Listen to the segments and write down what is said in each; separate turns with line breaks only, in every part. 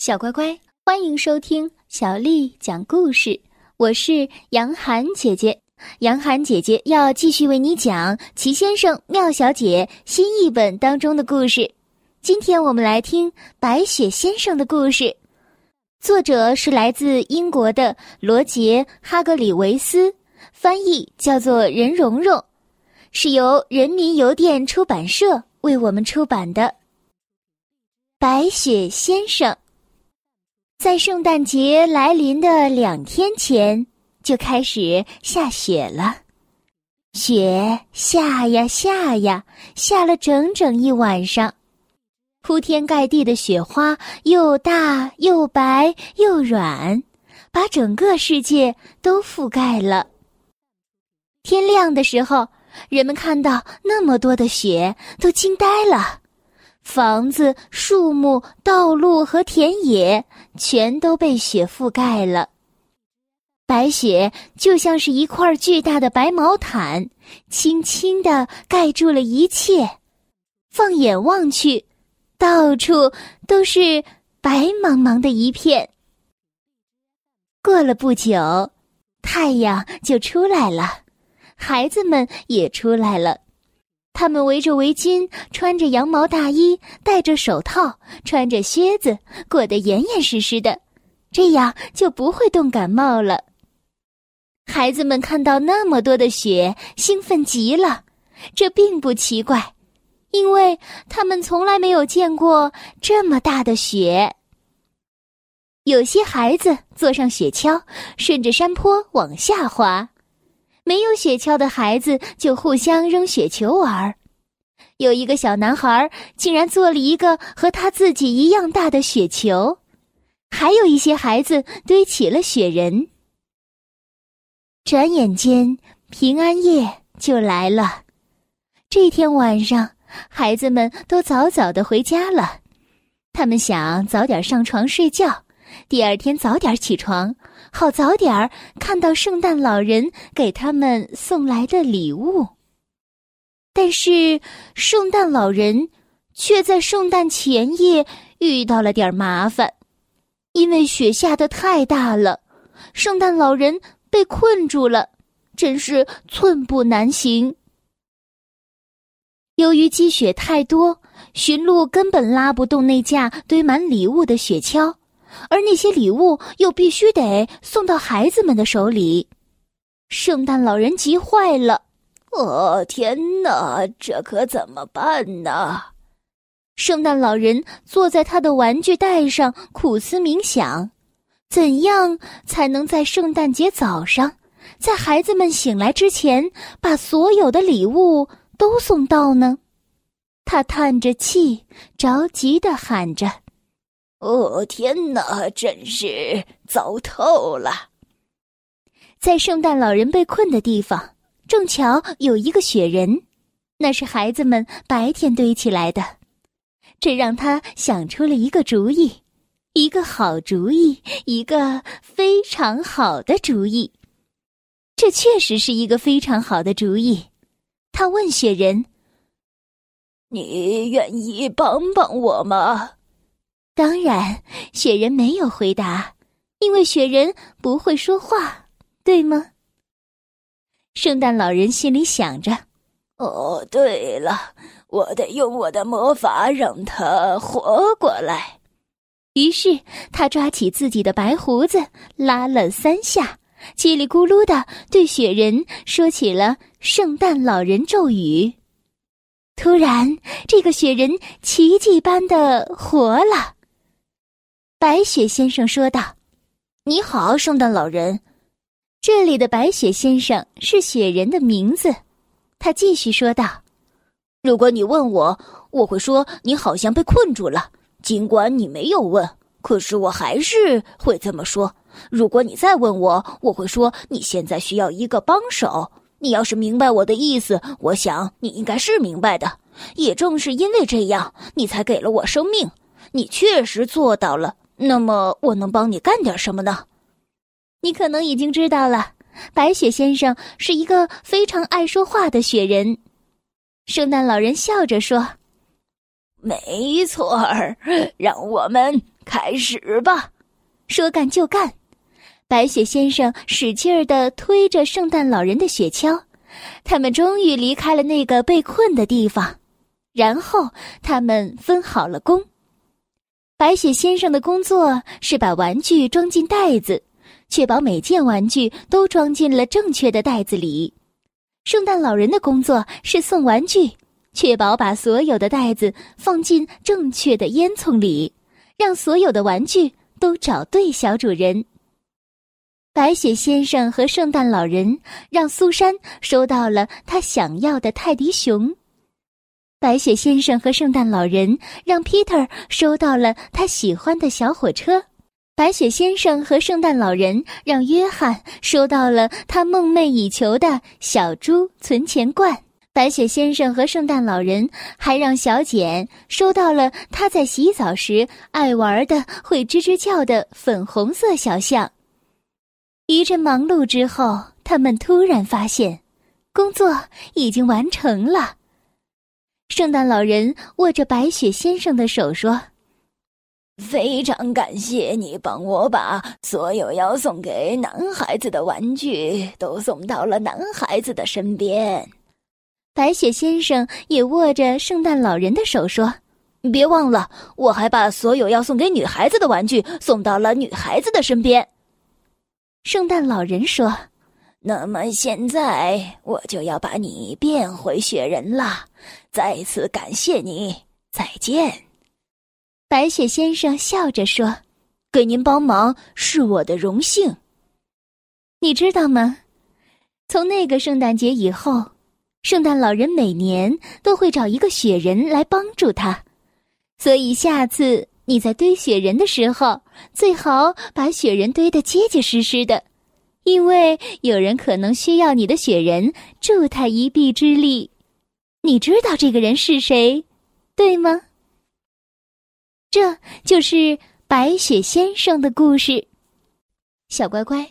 小乖乖，欢迎收听小丽讲故事。我是杨涵姐姐，杨涵姐姐要继续为你讲《奇先生妙小姐》新译本当中的故事。今天我们来听《白雪先生》的故事，作者是来自英国的罗杰·哈格里维斯，翻译叫做任蓉蓉，是由人民邮电出版社为我们出版的《白雪先生》。在圣诞节来临的两天前，就开始下雪了。雪下呀下呀，下了整整一晚上，铺天盖地的雪花又大又白又软，把整个世界都覆盖了。天亮的时候，人们看到那么多的雪，都惊呆了。房子、树木、道路和田野全都被雪覆盖了。白雪就像是一块巨大的白毛毯，轻轻地盖住了一切。放眼望去，到处都是白茫茫的一片。过了不久，太阳就出来了，孩子们也出来了。他们围着围巾，穿着羊毛大衣，戴着手套，穿着靴子，裹得严严实实的，这样就不会冻感冒了。孩子们看到那么多的雪，兴奋极了。这并不奇怪，因为他们从来没有见过这么大的雪。有些孩子坐上雪橇，顺着山坡往下滑。没有雪橇的孩子就互相扔雪球玩有一个小男孩竟然做了一个和他自己一样大的雪球，还有一些孩子堆起了雪人。转眼间，平安夜就来了。这天晚上，孩子们都早早的回家了，他们想早点上床睡觉。第二天早点起床，好早点儿看到圣诞老人给他们送来的礼物。但是，圣诞老人却在圣诞前夜遇到了点麻烦，因为雪下的太大了，圣诞老人被困住了，真是寸步难行。由于积雪太多，驯鹿根本拉不动那架堆满礼物的雪橇。而那些礼物又必须得送到孩子们的手里，圣诞老人急坏了。
哦，天哪，这可怎么办呢？
圣诞老人坐在他的玩具袋上苦思冥想，怎样才能在圣诞节早上，在孩子们醒来之前，把所有的礼物都送到呢？他叹着气，着急的喊着。
哦天哪，真是糟透了！
在圣诞老人被困的地方，正巧有一个雪人，那是孩子们白天堆起来的。这让他想出了一个主意，一个好主意，一个非常好的主意。这确实是一个非常好的主意。他问雪人：“
你愿意帮帮我吗？”
当然，雪人没有回答，因为雪人不会说话，对吗？圣诞老人心里想着：“
哦，对了，我得用我的魔法让他活过来。”
于是他抓起自己的白胡子，拉了三下，叽里咕噜的对雪人说起了圣诞老人咒语。突然，这个雪人奇迹般的活了。白雪先生说道：“
你好，圣诞老人。”
这里的白雪先生是雪人的名字。他继续说道：“
如果你问我，我会说你好像被困住了。尽管你没有问，可是我还是会这么说。如果你再问我，我会说你现在需要一个帮手。你要是明白我的意思，我想你应该是明白的。也正是因为这样，你才给了我生命。你确实做到了。”那么我能帮你干点什么呢？
你可能已经知道了，白雪先生是一个非常爱说话的雪人。圣诞老人笑着说：“
没错儿，让我们开始吧！
说干就干。白雪先生使劲儿的推着圣诞老人的雪橇，他们终于离开了那个被困的地方。然后他们分好了工。白雪先生的工作是把玩具装进袋子，确保每件玩具都装进了正确的袋子里。圣诞老人的工作是送玩具，确保把所有的袋子放进正确的烟囱里，让所有的玩具都找对小主人。白雪先生和圣诞老人让苏珊收到了他想要的泰迪熊。白雪先生和圣诞老人让 Peter 收到了他喜欢的小火车。白雪先生和圣诞老人让约翰收到了他梦寐以求的小猪存钱罐。白雪先生和圣诞老人还让小简收到了他在洗澡时爱玩的会吱吱叫的粉红色小象。一阵忙碌之后，他们突然发现，工作已经完成了。圣诞老人握着白雪先生的手说。
非常感谢你帮我把所有要送给男孩子的玩具都送到了男孩子的身边。
白雪先生也握着圣诞老人的手说：“
别忘了，我还把所有要送给女孩子的玩具送到了女孩子的身边。”
圣诞老人说：“
那么现在我就要把你变回雪人了。再次感谢你，再见。”
白雪先生笑着说：“
给您帮忙是我的荣幸。
你知道吗？从那个圣诞节以后，圣诞老人每年都会找一个雪人来帮助他。所以下次你在堆雪人的时候，最好把雪人堆得结结实实的，因为有人可能需要你的雪人助他一臂之力。你知道这个人是谁，对吗？”这就是白雪先生的故事，小乖乖，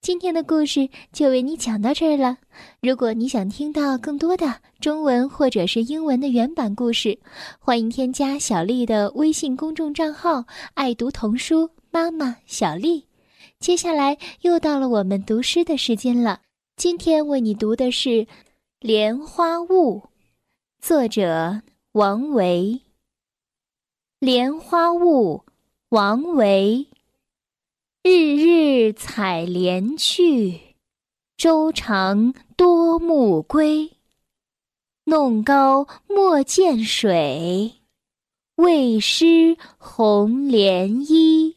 今天的故事就为你讲到这儿了。如果你想听到更多的中文或者是英文的原版故事，欢迎添加小丽的微信公众账号“爱读童书妈妈小丽”。接下来又到了我们读诗的时间了，今天为你读的是《莲花坞》，作者王维。莲花坞，王维。日日采莲去，洲长多暮归。弄篙莫溅水，为湿红莲衣。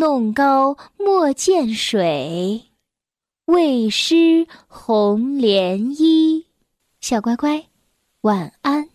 弄篙莫溅水，为湿红莲衣。小乖乖，晚安。